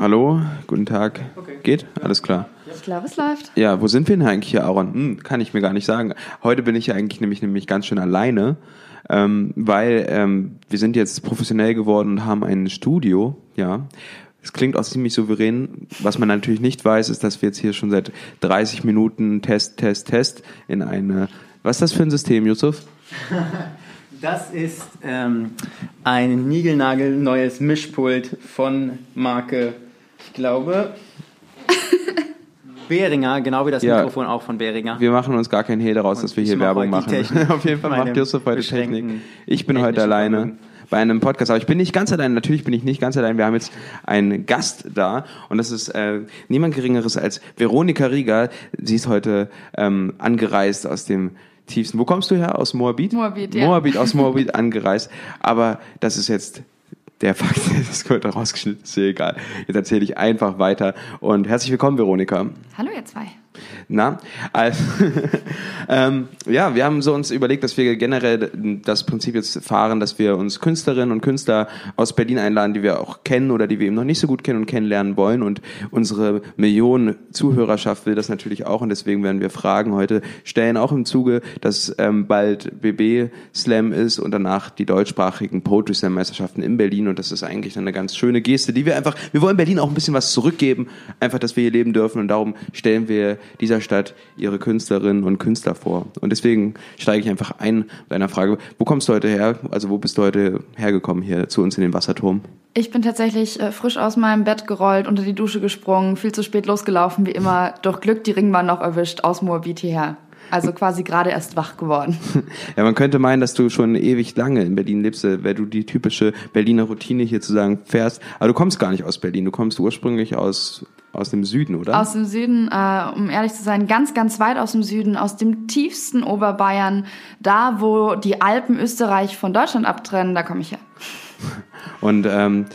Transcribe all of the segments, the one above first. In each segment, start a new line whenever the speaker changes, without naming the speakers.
Hallo, guten Tag. Okay. Geht? Alles klar.
Ich glaube, es läuft.
Ja, wo sind wir denn eigentlich hier, Aaron? Hm, kann ich mir gar nicht sagen. Heute bin ich ja eigentlich nämlich, nämlich ganz schön alleine, ähm, weil ähm, wir sind jetzt professionell geworden und haben ein Studio, ja. Es klingt auch ziemlich souverän. Was man natürlich nicht weiß, ist, dass wir jetzt hier schon seit 30 Minuten Test, Test, Test in eine. Was ist das für ein System, Yusuf?
Das ist ähm, ein niegelnagelneues Mischpult von Marke, ich glaube, Behringer, genau wie das ja, Mikrofon auch von Behringer.
Wir machen uns gar keinen Hehl daraus, Und dass wir hier Werbung machen. Auf jeden Fall macht Yusuf heute Technik. Ich bin heute alleine bei einem Podcast. Aber ich bin nicht ganz allein. Natürlich bin ich nicht ganz allein. Wir haben jetzt einen Gast da und das ist äh, niemand Geringeres als Veronika Rieger. Sie ist heute ähm, angereist aus dem tiefsten. Wo kommst du her? Aus Moabit?
Moabit, ja.
Moabit, aus Moabit angereist. Aber das ist jetzt der Fakt, das gehört rausgeschnitten, ist egal. Jetzt erzähle ich einfach weiter. Und herzlich willkommen, Veronika.
Hallo, ihr zwei.
Na, also, ähm, ja, wir haben so uns überlegt, dass wir generell das Prinzip jetzt fahren, dass wir uns Künstlerinnen und Künstler aus Berlin einladen, die wir auch kennen oder die wir eben noch nicht so gut kennen und kennenlernen wollen. Und unsere Millionen Zuhörerschaft will das natürlich auch. Und deswegen werden wir Fragen heute stellen, auch im Zuge, dass ähm, bald BB Slam ist und danach die deutschsprachigen Poetry Slam Meisterschaften in Berlin. Und das ist eigentlich eine ganz schöne Geste, die wir einfach, wir wollen Berlin auch ein bisschen was zurückgeben, einfach, dass wir hier leben dürfen. Und darum stellen wir dieser Stadt ihre Künstlerinnen und Künstler vor. Und deswegen steige ich einfach ein mit einer Frage. Wo kommst du heute her? Also wo bist du heute hergekommen hier zu uns in den Wasserturm?
Ich bin tatsächlich äh, frisch aus meinem Bett gerollt, unter die Dusche gesprungen, viel zu spät losgelaufen, wie immer. Durch Glück die Ringbahn noch erwischt, aus Moabit hierher. Also quasi gerade erst wach geworden.
Ja, man könnte meinen, dass du schon ewig lange in Berlin lebst, äh, weil du die typische Berliner Routine hier zu sagen fährst. Aber du kommst gar nicht aus Berlin, du kommst ursprünglich aus aus dem Süden, oder?
Aus dem Süden, äh, um ehrlich zu sein, ganz, ganz weit aus dem Süden, aus dem tiefsten Oberbayern, da wo die Alpen Österreich von Deutschland abtrennen, da komme ich her.
Und ähm,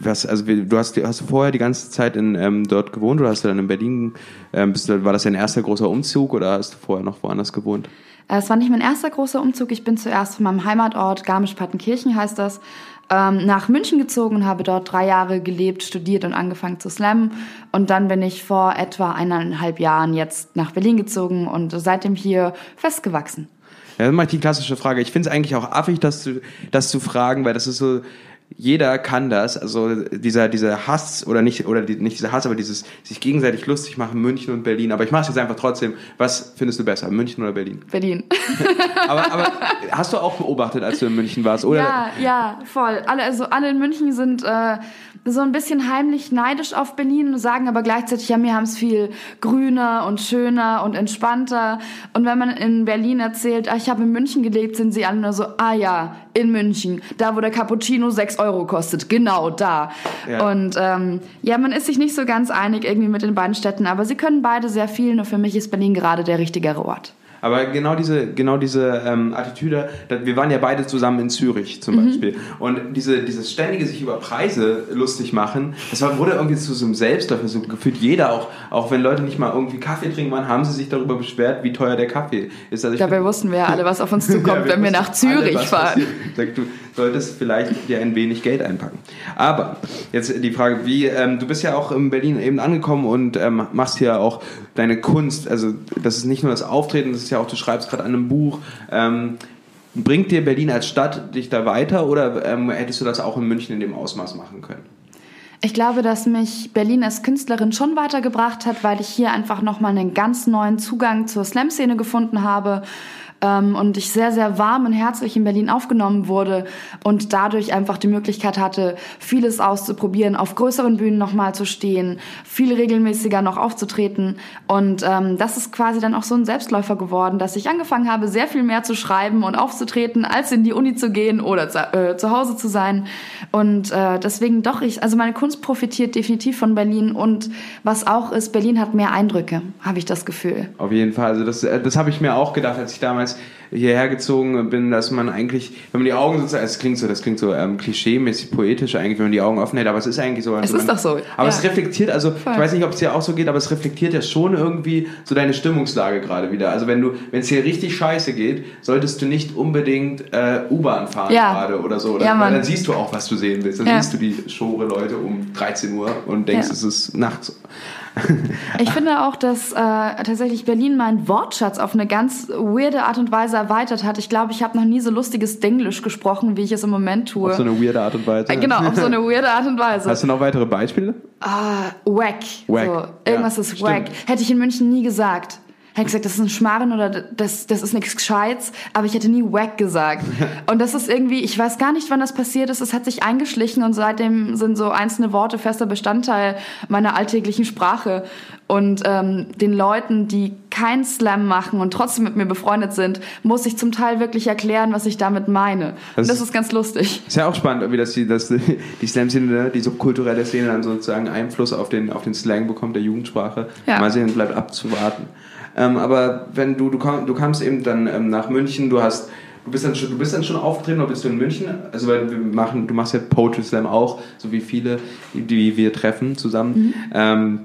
was, also du hast, hast du vorher die ganze Zeit in, ähm, dort gewohnt oder hast du dann in Berlin, ähm, du, war das dein erster großer Umzug oder hast du vorher noch woanders gewohnt?
Äh, es war nicht mein erster großer Umzug. Ich bin zuerst von meinem Heimatort, Garmisch-Partenkirchen heißt das, ähm, nach München gezogen und habe dort drei Jahre gelebt, studiert und angefangen zu slammen. Und dann bin ich vor etwa eineinhalb Jahren jetzt nach Berlin gezogen und seitdem hier festgewachsen.
Ja, dann mache ich die klassische Frage. Ich finde es eigentlich auch affig, das zu, das zu fragen, weil das ist so, jeder kann das, also dieser, dieser Hass oder nicht, oder die, nicht dieser Hass, aber dieses sich gegenseitig lustig machen, München und Berlin. Aber ich mache es jetzt einfach trotzdem. Was findest du besser, München oder Berlin?
Berlin.
aber, aber hast du auch beobachtet, als du in München warst, oder?
Ja, ja, voll. Alle, also alle in München sind äh, so ein bisschen heimlich neidisch auf Berlin und sagen aber gleichzeitig, ja, wir haben es viel grüner und schöner und entspannter. Und wenn man in Berlin erzählt, ah, ich habe in München gelebt, sind sie alle nur so, ah ja, in München, da wo der Cappuccino 6 Euro kostet, genau da. Ja. Und ähm, ja, man ist sich nicht so ganz einig irgendwie mit den beiden Städten, aber sie können beide sehr viel, nur für mich ist Berlin gerade der richtigere Ort.
Aber genau diese, genau diese ähm, Attitüde, wir waren ja beide zusammen in Zürich zum mhm. Beispiel. Und diese, dieses ständige sich über Preise lustig machen, das war, wurde irgendwie zu so einem Selbstläufer, so gefühlt jeder, auch, auch wenn Leute nicht mal irgendwie Kaffee trinken waren, haben sie sich darüber beschwert, wie teuer der Kaffee ist.
Also Dabei wussten wir ja alle, was auf uns zukommt, ja, wenn wir nach Zürich alle, fahren.
Du solltest vielleicht dir ein wenig Geld einpacken. Aber jetzt die Frage, wie, ähm, du bist ja auch in Berlin eben angekommen und ähm, machst hier auch deine Kunst. Also das ist nicht nur das Auftreten, das ist ja auch, du schreibst gerade an einem Buch. Ähm, bringt dir Berlin als Stadt dich da weiter oder ähm, hättest du das auch in München in dem Ausmaß machen können?
Ich glaube, dass mich Berlin als Künstlerin schon weitergebracht hat, weil ich hier einfach nochmal einen ganz neuen Zugang zur Slam-Szene gefunden habe ähm, und ich sehr, sehr warm und herzlich in Berlin aufgenommen wurde und dadurch einfach die Möglichkeit hatte, vieles auszuprobieren, auf größeren Bühnen nochmal zu stehen, viel regelmäßiger noch aufzutreten. Und ähm, das ist quasi dann auch so ein Selbstläufer geworden, dass ich angefangen habe, sehr viel mehr zu schreiben und aufzutreten, als in die Uni zu gehen oder zu, äh, zu Hause zu sein. Und äh, deswegen doch, ich, also meine Kunst profitiert definitiv von Berlin und was auch ist, Berlin hat mehr Eindrücke, habe ich das Gefühl.
Auf jeden Fall, also das, äh, das habe ich mir auch gedacht, als ich damals hierher gezogen bin, dass man eigentlich, wenn man die Augen sozusagen, es klingt so, das klingt so ähm, klischee-mäßig poetisch eigentlich, wenn man die Augen offen hält, aber es ist eigentlich so.
Also
es
ist man, doch so.
Aber ja. es reflektiert, also Voll. ich weiß nicht, ob es dir auch so geht, aber es reflektiert ja schon irgendwie so deine Stimmungslage gerade wieder. Also wenn du, wenn es hier richtig scheiße geht, solltest du nicht unbedingt äh, U-Bahn fahren ja. gerade oder so. Oder? Ja, Weil dann siehst du auch, was du sehen willst. Dann ja. siehst du die Schore Leute um 13 Uhr und denkst, es ist nachts.
Ich finde auch, dass äh, tatsächlich Berlin meinen Wortschatz auf eine ganz weirde Art und Weise erweitert hat. Ich glaube, ich habe noch nie so lustiges Denglisch gesprochen, wie ich es im Moment tue.
Auf so eine weirde Art und Weise.
Äh, genau, auf so eine weirde Art und Weise.
Hast du noch weitere Beispiele?
Ah, wack. wack. So, irgendwas ja, ist stimmt. wack. Hätte ich in München nie gesagt hätte gesagt, das ist ein Schmarren oder das, das ist nichts Gescheites, aber ich hätte nie wack gesagt. Und das ist irgendwie, ich weiß gar nicht, wann das passiert ist, es hat sich eingeschlichen und seitdem sind so einzelne Worte fester Bestandteil meiner alltäglichen Sprache. Und ähm, den Leuten, die kein Slam machen und trotzdem mit mir befreundet sind, muss ich zum Teil wirklich erklären, was ich damit meine. Das, und das ist ganz lustig.
Ist ja auch spannend, wie das die, das, die Slam-Szene, die subkulturelle Szene dann sozusagen Einfluss auf den, auf den Slang bekommt, der Jugendsprache. Ja. Mal sehen, bleibt abzuwarten. Ähm, aber wenn du, du, kam, du kamst eben dann ähm, nach München, du hast Du bist, dann schon, du bist dann schon aufgetreten oder bist du in München? Also weil wir machen, du machst ja Poetry Slam auch, so wie viele, die wir treffen zusammen. Mhm. Ähm,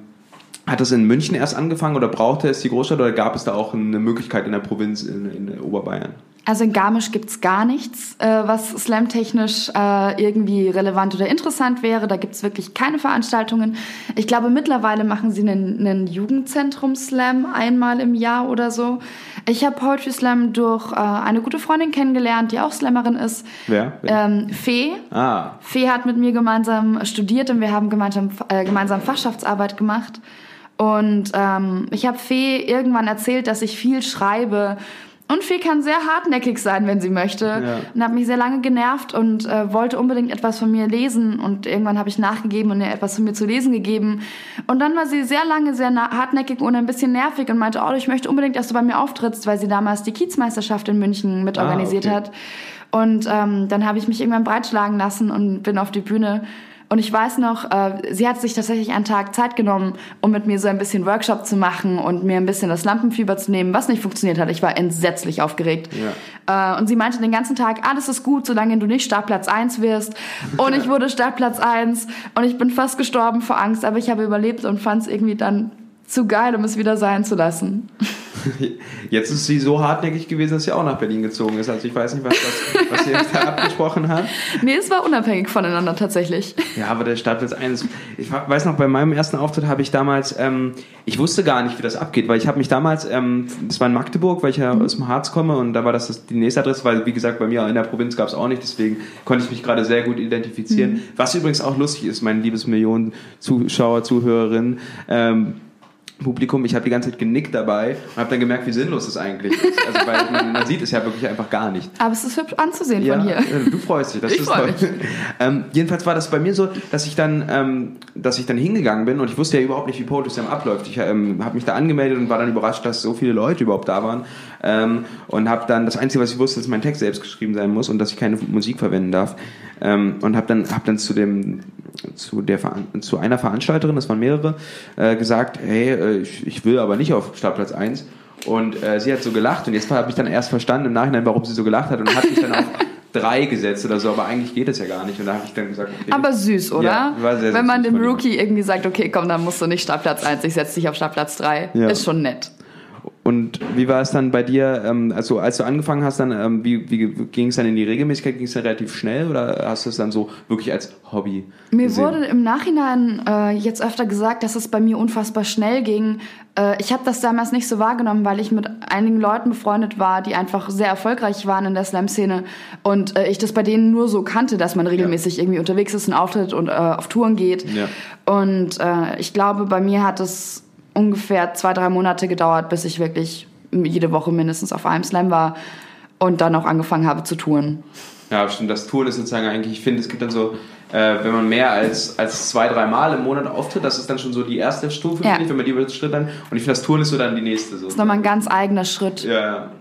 hat das in München erst angefangen oder brauchte es die Großstadt oder gab es da auch eine Möglichkeit in der Provinz in, in Oberbayern?
Also in Garmisch gibt's gar nichts, äh, was slamtechnisch äh, irgendwie relevant oder interessant wäre. Da gibt's wirklich keine Veranstaltungen. Ich glaube, mittlerweile machen sie einen, einen Jugendzentrum-Slam einmal im Jahr oder so. Ich habe Poetry Slam durch äh, eine gute Freundin kennengelernt, die auch Slammerin ist.
Wer?
Ähm, Fee.
Ah.
Fee hat mit mir gemeinsam studiert und wir haben gemeinsam, äh, gemeinsam Fachschaftsarbeit gemacht. Und ähm, ich habe Fee irgendwann erzählt, dass ich viel schreibe und Fee kann sehr hartnäckig sein, wenn sie möchte. Ja. Und hat mich sehr lange genervt und äh, wollte unbedingt etwas von mir lesen. Und irgendwann habe ich nachgegeben und ihr etwas von mir zu lesen gegeben. Und dann war sie sehr lange sehr hartnäckig und ein bisschen nervig und meinte, oh, ich möchte unbedingt, dass du bei mir auftrittst, weil sie damals die Kiezmeisterschaft in München mitorganisiert ah, okay. hat. Und ähm, dann habe ich mich irgendwann breitschlagen lassen und bin auf die Bühne und ich weiß noch, äh, sie hat sich tatsächlich einen Tag Zeit genommen, um mit mir so ein bisschen Workshop zu machen und mir ein bisschen das Lampenfieber zu nehmen, was nicht funktioniert hat. Ich war entsetzlich aufgeregt. Ja. Äh, und sie meinte den ganzen Tag, alles ist gut, solange du nicht Startplatz 1 wirst. Und ich wurde Startplatz 1 und ich bin fast gestorben vor Angst, aber ich habe überlebt und fand es irgendwie dann zu geil, um es wieder sein zu lassen.
Jetzt ist sie so hartnäckig gewesen, dass sie auch nach Berlin gezogen ist. Also ich weiß nicht, was, was, was sie da abgesprochen hat.
Nee, es war unabhängig voneinander tatsächlich.
Ja, aber der Startplatz 1. Ich weiß noch, bei meinem ersten Auftritt habe ich damals, ähm, ich wusste gar nicht, wie das abgeht, weil ich habe mich damals, ähm, das war in Magdeburg, weil ich ja mhm. aus dem Harz komme und da war das, das die nächste Adresse, weil wie gesagt, bei mir in der Provinz gab es auch nicht, deswegen konnte ich mich gerade sehr gut identifizieren. Mhm. Was übrigens auch lustig ist, meine liebes Millionen Zuschauer, Zuhörerinnen, ähm, Publikum, ich habe die ganze Zeit genickt dabei und habe dann gemerkt, wie sinnlos das eigentlich ist. Also, weil man, man, sieht es ja wirklich einfach gar nicht.
Aber es ist hübsch anzusehen ja, von hier.
Äh, du freust dich, das ich ist toll. Ähm, jedenfalls war das bei mir so, dass ich dann, ähm, dass ich dann hingegangen bin und ich wusste ja überhaupt nicht, wie Poetry Slam abläuft. Ich ähm, habe mich da angemeldet und war dann überrascht, dass so viele Leute überhaupt da waren ähm, und habe dann das Einzige, was ich wusste, dass mein Text selbst geschrieben sein muss und dass ich keine Musik verwenden darf ähm, und habe dann hab dann zu dem zu der zu einer Veranstalterin, das waren mehrere, äh, gesagt, hey, äh, ich, ich will aber nicht auf Startplatz 1 und äh, sie hat so gelacht und jetzt habe ich dann erst verstanden im Nachhinein, warum sie so gelacht hat und hat mich dann auf drei gesetzt oder so, aber eigentlich geht es ja gar nicht. Und da habe ich dann gesagt, okay,
Aber süß, oder? Ja, war sehr, sehr Wenn man dem Rookie irgendwie sagt, okay, komm, dann musst du nicht Startplatz 1, ich setze dich auf Startplatz 3. Ja. Ist schon nett.
Und wie war es dann bei dir, ähm, also als du angefangen hast, dann, ähm, wie, wie ging es dann in die Regelmäßigkeit? Ging es dann relativ schnell oder hast du es dann so wirklich als Hobby?
Mir gesehen? wurde im Nachhinein äh, jetzt öfter gesagt, dass es bei mir unfassbar schnell ging. Äh, ich habe das damals nicht so wahrgenommen, weil ich mit einigen Leuten befreundet war, die einfach sehr erfolgreich waren in der Slam-Szene und äh, ich das bei denen nur so kannte, dass man regelmäßig ja. irgendwie unterwegs ist, einen Auftritt und äh, auf Touren geht. Ja. Und äh, ich glaube, bei mir hat es ungefähr zwei, drei Monate gedauert, bis ich wirklich jede Woche mindestens auf einem Slam war und dann auch angefangen habe zu touren.
Ja, stimmt. Das Touren ist sozusagen eigentlich, ich finde, es gibt dann so, äh, wenn man mehr als, als zwei, drei Mal im Monat auftritt, das ist dann schon so die erste Stufe, ja. ich, wenn man die Schritt dann. Und ich finde, das Touren ist so dann die nächste. So.
Das ist nochmal ein ganz eigener Schritt.
Ja, ja.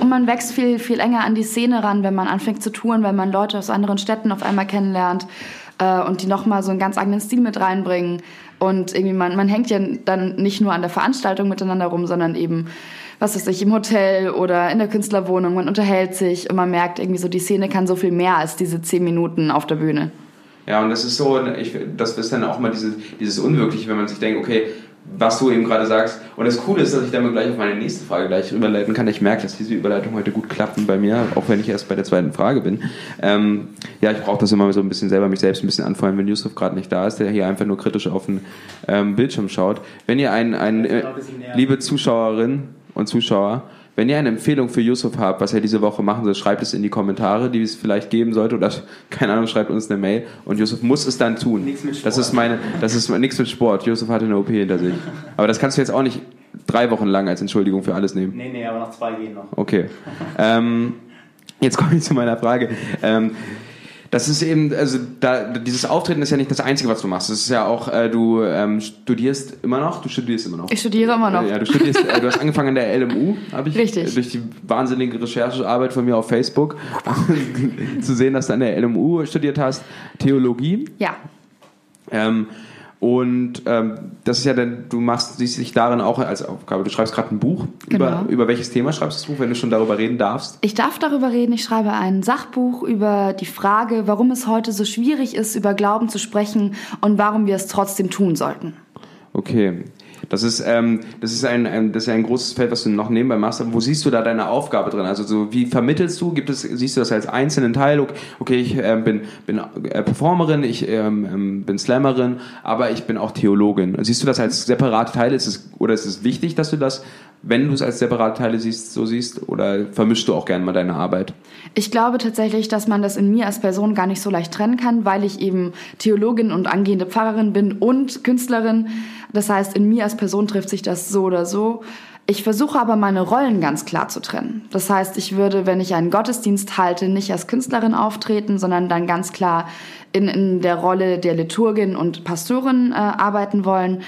Und man wächst viel, viel enger an die Szene ran, wenn man anfängt zu touren, wenn man Leute aus anderen Städten auf einmal kennenlernt äh, und die nochmal so einen ganz eigenen Stil mit reinbringen. Und irgendwie man, man hängt ja dann nicht nur an der Veranstaltung miteinander rum, sondern eben was weiß ich, im Hotel oder in der Künstlerwohnung, man unterhält sich und man merkt irgendwie so, die Szene kann so viel mehr als diese zehn Minuten auf der Bühne.
Ja, und das ist so, ich, das ist dann auch mal dieses, dieses Unwirkliche, wenn man sich denkt, okay, was du eben gerade sagst. Und das Coole ist, dass ich damit gleich auf meine nächste Frage gleich überleiten kann. Ich merke, dass diese Überleitung heute gut klappt bei mir, auch wenn ich erst bei der zweiten Frage bin. Ähm, ja, ich brauche das immer so ein bisschen selber, mich selbst ein bisschen anfeuern, wenn Yusuf gerade nicht da ist, der hier einfach nur kritisch auf den ähm, Bildschirm schaut. Wenn ihr ein, ein äh, liebe Zuschauerin und Zuschauer, wenn ihr eine Empfehlung für Yusuf habt, was er diese Woche machen soll, schreibt es in die Kommentare, die es vielleicht geben sollte oder keine Ahnung, schreibt uns eine Mail und Yusuf muss es dann tun. Nichts mit Sport. Das ist meine, das ist nichts mit Sport. Yusuf hatte eine OP hinter sich. Aber das kannst du jetzt auch nicht drei Wochen lang als Entschuldigung für alles nehmen.
Nee, nee, aber noch zwei gehen noch.
Okay. ähm, jetzt komme ich zu meiner Frage. Ähm, das ist eben, also da, dieses Auftreten ist ja nicht das Einzige, was du machst. Das ist ja auch, äh, du ähm, studierst immer noch, du studierst immer noch.
Ich studiere immer noch.
Äh, ja, du studierst, äh, du hast angefangen an der LMU, habe ich
Richtig.
durch die wahnsinnige Recherchearbeit von mir auf Facebook zu sehen, dass du an der LMU studiert hast, Theologie.
Ja.
Ähm, und ähm, das ist ja dann, du machst siehst dich darin auch als Aufgabe. Du schreibst gerade ein Buch. Genau. Über, über welches Thema schreibst du das Buch, wenn du schon darüber reden darfst?
Ich darf darüber reden. Ich schreibe ein Sachbuch über die Frage, warum es heute so schwierig ist, über Glauben zu sprechen und warum wir es trotzdem tun sollten.
Okay. Das ist, ähm, das, ist ein, ein, das ist ein großes Feld, was du noch nebenbei machst. wo siehst du da deine Aufgabe drin? Also so, wie vermittelst du? Gibt es, siehst du das als einzelnen Teil? Okay, ich äh, bin, bin äh, Performerin, ich ähm, ähm, bin Slammerin, aber ich bin auch Theologin. Siehst du das als separate Teile? Ist es, oder ist es wichtig, dass du das wenn du es als separate Teile siehst, so siehst, oder vermischst du auch gerne mal deine Arbeit?
Ich glaube tatsächlich, dass man das in mir als Person gar nicht so leicht trennen kann, weil ich eben Theologin und angehende Pfarrerin bin und Künstlerin. Das heißt, in mir als Person trifft sich das so oder so. Ich versuche aber meine Rollen ganz klar zu trennen. Das heißt, ich würde, wenn ich einen Gottesdienst halte, nicht als Künstlerin auftreten, sondern dann ganz klar in, in der Rolle der Liturgin und Pastorin äh, arbeiten wollen.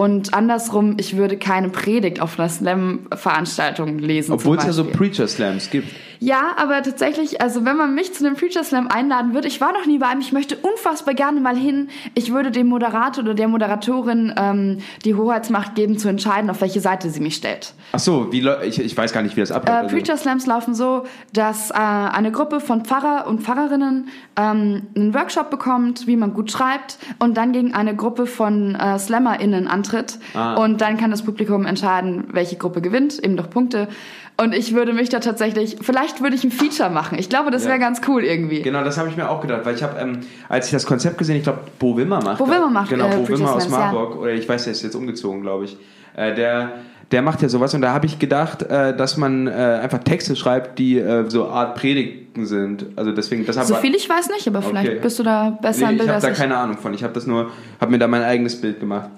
Und andersrum, ich würde keine Predigt auf einer Slam-Veranstaltung lesen.
Obwohl es ja so Preacher-Slams gibt.
Ja, aber tatsächlich, also wenn man mich zu einem Preacher Slam einladen würde, ich war noch nie bei einem, ich möchte unfassbar gerne mal hin. Ich würde dem Moderator oder der Moderatorin ähm, die Hoheitsmacht geben, zu entscheiden, auf welche Seite sie mich stellt.
Ach so, wie ich, ich weiß gar nicht, wie das abläuft.
Äh, also Preacher Slams laufen so, dass äh, eine Gruppe von Pfarrer und Pfarrerinnen ähm, einen Workshop bekommt, wie man gut schreibt, und dann gegen eine Gruppe von äh, SlammerInnen antritt. Ah. Und dann kann das Publikum entscheiden, welche Gruppe gewinnt, eben durch Punkte. Und ich würde mich da tatsächlich, vielleicht würde ich ein Feature machen. Ich glaube, das wäre ja. ganz cool irgendwie.
Genau, das habe ich mir auch gedacht, weil ich habe, ähm, als ich das Konzept gesehen, ich glaube, Bo Wimmer macht.
Bo Wimmer macht.
Genau, äh, Bo Wimmer aus Marburg. Ja. Oder ich weiß, der ist jetzt umgezogen, glaube ich. Äh, der, der macht ja sowas und da habe ich gedacht, äh, dass man äh, einfach Texte schreibt, die äh, so Art Predigten sind. Also deswegen, das
So viel ich weiß nicht, aber vielleicht okay. bist du da besser
nee,
im Bild.
Ich habe da keine Ahnung von. Ich habe das nur, habe mir da mein eigenes Bild gemacht.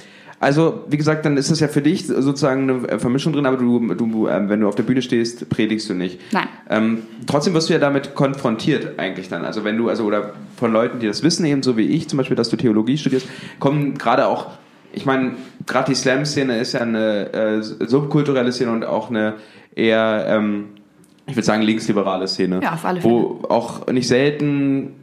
Also, wie gesagt, dann ist das ja für dich sozusagen eine Vermischung drin, aber du, du ähm, wenn du auf der Bühne stehst, predigst du nicht.
Nein.
Ähm, trotzdem wirst du ja damit konfrontiert eigentlich dann. Also wenn du, also oder von Leuten, die das wissen, eben so wie ich zum Beispiel, dass du Theologie studierst, kommen gerade auch, ich meine, gerade die Slam-Szene ist ja eine äh, subkulturelle Szene und auch eine eher, ähm, ich würde sagen, linksliberale Szene.
Ja, auf alle Fälle.
Wo auch nicht selten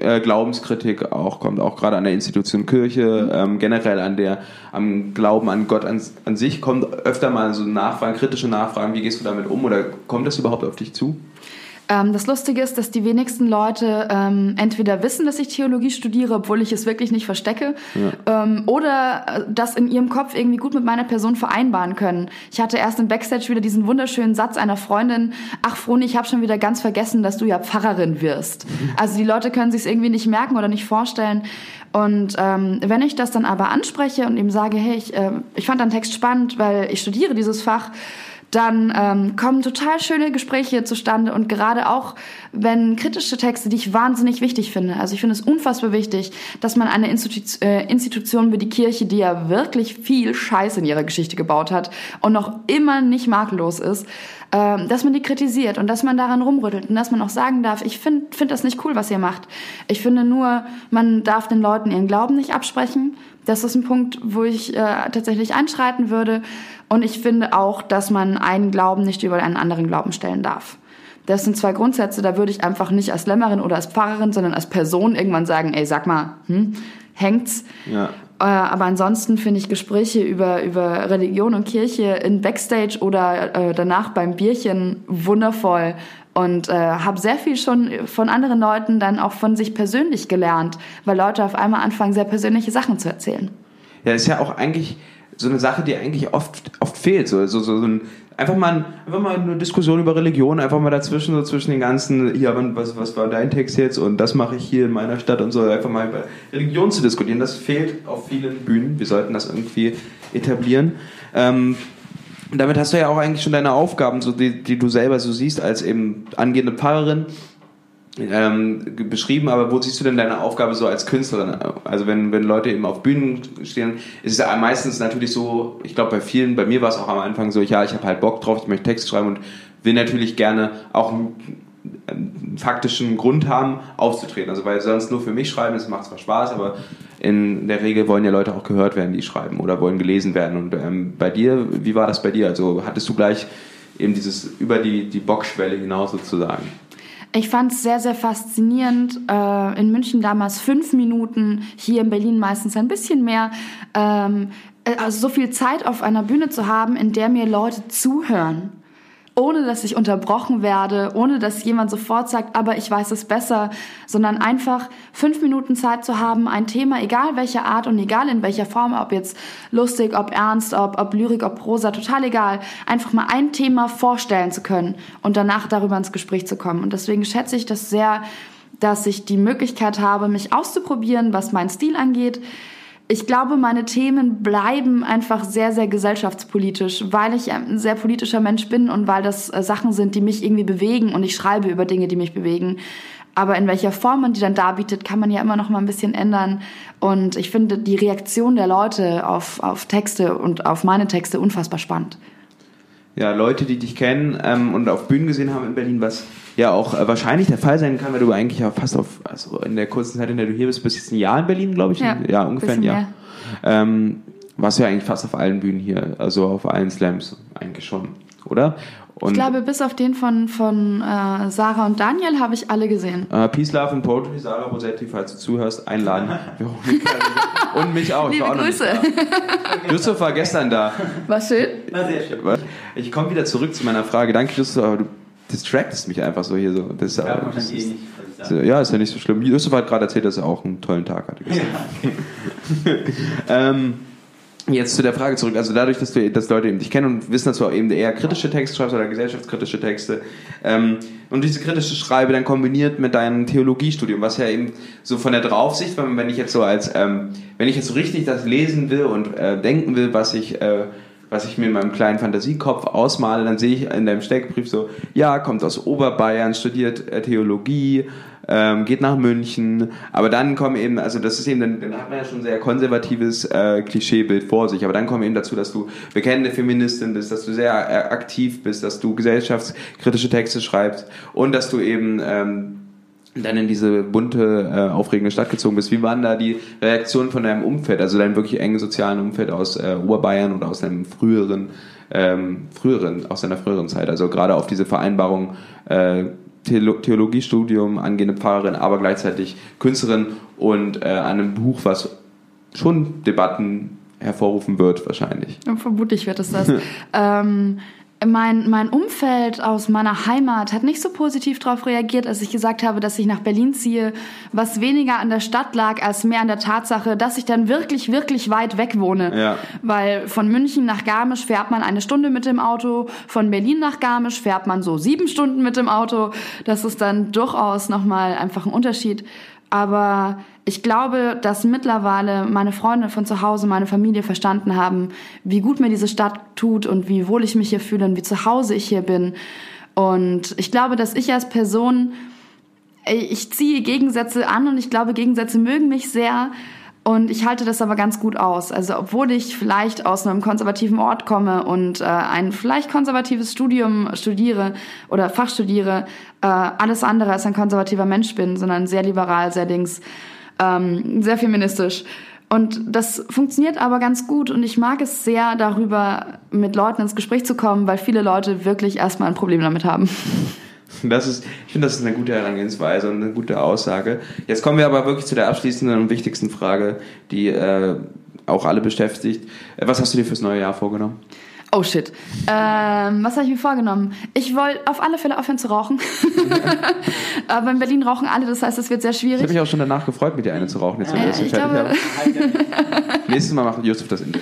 äh, Glaubenskritik auch kommt, auch gerade an der Institution Kirche, ähm, generell an der, am Glauben an Gott an, an sich, kommt öfter mal so Nachfragen, kritische Nachfragen, wie gehst du damit um oder kommt das überhaupt auf dich zu?
Ähm, das Lustige ist, dass die wenigsten Leute ähm, entweder wissen, dass ich Theologie studiere, obwohl ich es wirklich nicht verstecke, ja. ähm, oder äh, das in ihrem Kopf irgendwie gut mit meiner Person vereinbaren können. Ich hatte erst im Backstage wieder diesen wunderschönen Satz einer Freundin, ach Froni, ich habe schon wieder ganz vergessen, dass du ja Pfarrerin wirst. Also die Leute können sich es irgendwie nicht merken oder nicht vorstellen. Und ähm, wenn ich das dann aber anspreche und ihm sage, hey, ich, äh, ich fand deinen Text spannend, weil ich studiere dieses Fach, dann ähm, kommen total schöne Gespräche zustande und gerade auch, wenn kritische Texte, die ich wahnsinnig wichtig finde. Also ich finde es unfassbar wichtig, dass man eine Institu äh, Institution wie die Kirche, die ja wirklich viel Scheiß in ihrer Geschichte gebaut hat und noch immer nicht makellos ist, äh, dass man die kritisiert und dass man daran rumrüttelt und dass man auch sagen darf, ich finde find das nicht cool, was ihr macht. Ich finde nur, man darf den Leuten ihren Glauben nicht absprechen. Das ist ein Punkt, wo ich äh, tatsächlich einschreiten würde. Und ich finde auch, dass man einen Glauben nicht über einen anderen Glauben stellen darf. Das sind zwei Grundsätze, da würde ich einfach nicht als Lämmerin oder als Pfarrerin, sondern als Person irgendwann sagen, ey, sag mal, hm, hängt's?
Ja.
Äh, aber ansonsten finde ich Gespräche über, über Religion und Kirche in Backstage oder äh, danach beim Bierchen wundervoll und äh, habe sehr viel schon von anderen Leuten dann auch von sich persönlich gelernt, weil Leute auf einmal anfangen, sehr persönliche Sachen zu erzählen.
Ja, ist ja auch eigentlich so eine Sache, die eigentlich oft, oft fehlt. So, so, so, ein, einfach, mal, einfach mal eine Diskussion über Religion, einfach mal dazwischen, so zwischen den ganzen, hier, was, was war dein Text jetzt und das mache ich hier in meiner Stadt und so, einfach mal über Religion zu diskutieren. Das fehlt auf vielen Bühnen. Wir sollten das irgendwie etablieren. Ähm, damit hast du ja auch eigentlich schon deine Aufgaben, so die, die du selber so siehst als eben angehende Pfarrerin ähm, beschrieben, aber wo siehst du denn deine Aufgabe so als Künstlerin? Also wenn, wenn Leute eben auf Bühnen stehen, ist es ja meistens natürlich so, ich glaube bei vielen, bei mir war es auch am Anfang so, ja, ich habe halt Bock drauf, ich möchte Text schreiben und will natürlich gerne auch einen faktischen Grund haben, aufzutreten. Also weil sonst nur für mich schreiben, das macht zwar Spaß, aber in der Regel wollen ja Leute auch gehört werden, die schreiben oder wollen gelesen werden. Und ähm, bei dir, wie war das bei dir? Also hattest du gleich eben dieses über die, die Bockschwelle hinaus sozusagen?
Ich fand es sehr, sehr faszinierend. Äh, in München damals fünf Minuten, hier in Berlin meistens ein bisschen mehr. Ähm, äh, also so viel Zeit auf einer Bühne zu haben, in der mir Leute zuhören ohne dass ich unterbrochen werde, ohne dass jemand sofort sagt, aber ich weiß es besser, sondern einfach fünf Minuten Zeit zu haben, ein Thema, egal welcher Art und egal in welcher Form, ob jetzt lustig, ob ernst, ob, ob Lyrik, ob Prosa, total egal, einfach mal ein Thema vorstellen zu können und danach darüber ins Gespräch zu kommen. Und deswegen schätze ich das sehr, dass ich die Möglichkeit habe, mich auszuprobieren, was mein Stil angeht, ich glaube, meine Themen bleiben einfach sehr, sehr gesellschaftspolitisch, weil ich ein sehr politischer Mensch bin und weil das äh, Sachen sind, die mich irgendwie bewegen und ich schreibe über Dinge, die mich bewegen. Aber in welcher Form man die dann darbietet, kann man ja immer noch mal ein bisschen ändern. Und ich finde die Reaktion der Leute auf, auf Texte und auf meine Texte unfassbar spannend.
Ja, Leute, die dich kennen ähm, und auf Bühnen gesehen haben in Berlin, was ja auch äh, wahrscheinlich der Fall sein kann, weil du eigentlich auch fast auf, also in der kurzen Zeit, in der du hier bist, bist jetzt ein Jahr in Berlin, glaube ich. Ja, ja ungefähr ein Jahr. Ähm, warst du ja eigentlich fast auf allen Bühnen hier, also auf allen Slams eigentlich schon, oder?
Und ich glaube, bis auf den von, von äh, Sarah und Daniel habe ich alle gesehen.
Uh, Peace, Love and Poetry, Sarah Rosetti, falls du zuhörst, einladen. und mich auch.
Liebe
auch
Grüße.
Yusuf war gestern da.
War schön.
War sehr schön.
Ich komme wieder zurück zu meiner Frage. Danke, Yusuf, du distractest mich einfach so hier so. Das ja, das ist, ist, ja, ist ja nicht so schlimm. Yusuf hat gerade erzählt, dass er auch einen tollen Tag hatte. Ja. ähm, Jetzt zu der Frage zurück. Also dadurch, dass, du, dass Leute eben dich kennen und wissen, dass du auch eben eher kritische Texte schreibst oder gesellschaftskritische Texte ähm, und diese kritische Schreibe dann kombiniert mit deinem Theologiestudium, was ja eben so von der Draufsicht, wenn ich jetzt so als, ähm, wenn ich jetzt so richtig das lesen will und äh, denken will, was ich äh, was ich mir in meinem kleinen Fantasiekopf ausmale, dann sehe ich in deinem Steckbrief so, ja, kommt aus Oberbayern, studiert äh, Theologie, ähm, geht nach München, aber dann kommen eben, also das ist eben, dann, dann hat man ja schon ein sehr konservatives äh, Klischeebild vor sich, aber dann kommt eben dazu, dass du bekennende Feministin bist, dass du sehr äh, aktiv bist, dass du gesellschaftskritische Texte schreibst und dass du eben ähm, dann in diese bunte, äh, aufregende Stadt gezogen bist. Wie waren da die Reaktionen von deinem Umfeld, also deinem wirklich engen sozialen Umfeld aus äh, Oberbayern oder aus deinem früheren, ähm, früheren, aus deiner früheren Zeit? Also gerade auf diese Vereinbarung äh, Theologiestudium, angehende Pfarrerin, aber gleichzeitig Künstlerin und äh, einem Buch, was schon Debatten hervorrufen wird, wahrscheinlich.
Vermutlich wird es das. ähm, mein, mein Umfeld aus meiner Heimat hat nicht so positiv darauf reagiert, als ich gesagt habe, dass ich nach Berlin ziehe, was weniger an der Stadt lag, als mehr an der Tatsache, dass ich dann wirklich, wirklich weit weg wohne. Ja. Weil von München nach Garmisch fährt man eine Stunde mit dem Auto, von Berlin nach Garmisch fährt man so sieben Stunden mit dem Auto. Das ist dann durchaus nochmal einfach ein Unterschied. Aber ich glaube, dass mittlerweile meine Freunde von zu Hause, meine Familie verstanden haben, wie gut mir diese Stadt tut und wie wohl ich mich hier fühle und wie zu Hause ich hier bin. Und ich glaube, dass ich als Person, ich ziehe Gegensätze an und ich glaube, Gegensätze mögen mich sehr. Und ich halte das aber ganz gut aus. Also obwohl ich vielleicht aus einem konservativen Ort komme und äh, ein vielleicht konservatives Studium studiere oder Fach studiere, äh, alles andere als ein konservativer Mensch bin, sondern sehr liberal, sehr links ähm, sehr feministisch. Und das funktioniert aber ganz gut und ich mag es sehr, darüber mit Leuten ins Gespräch zu kommen, weil viele Leute wirklich erstmal ein Problem damit haben.
Das ist, ich finde, das ist eine gute Herangehensweise und eine gute Aussage. Jetzt kommen wir aber wirklich zu der abschließenden und wichtigsten Frage, die äh, auch alle beschäftigt. Äh, was hast du dir fürs neue Jahr vorgenommen?
Oh shit. Ähm, was habe ich mir vorgenommen? Ich wollte auf alle Fälle aufhören zu rauchen. Aber in Berlin rauchen alle, das heißt, es wird sehr schwierig. Ich
habe mich auch schon danach gefreut, mit dir eine zu rauchen. Jetzt, äh, ich glaube, Nächstes Mal macht Josef das in der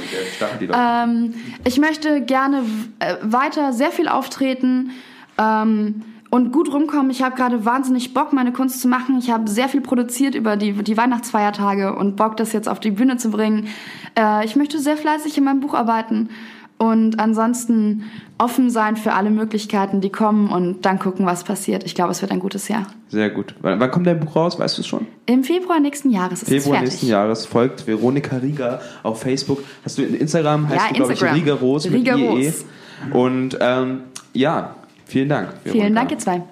ähm, Ich möchte gerne äh, weiter sehr viel auftreten. Ähm, und gut rumkommen. Ich habe gerade wahnsinnig Bock, meine Kunst zu machen. Ich habe sehr viel produziert über die, die Weihnachtsfeiertage und Bock, das jetzt auf die Bühne zu bringen. Äh, ich möchte sehr fleißig in meinem Buch arbeiten und ansonsten offen sein für alle Möglichkeiten, die kommen und dann gucken, was passiert. Ich glaube, es wird ein gutes Jahr.
Sehr gut. Wann, wann kommt dein Buch raus? Weißt du es schon?
Im Februar nächsten Jahres
ist Februar es nächsten Jahres folgt Veronika Rieger auf Facebook. Hast du in Instagram? Heißt ja, du, glaube ich, Rieger Rose mit Rieger IE. Und ähm, ja, vielen Dank.
Vielen Dank, ihr zwei.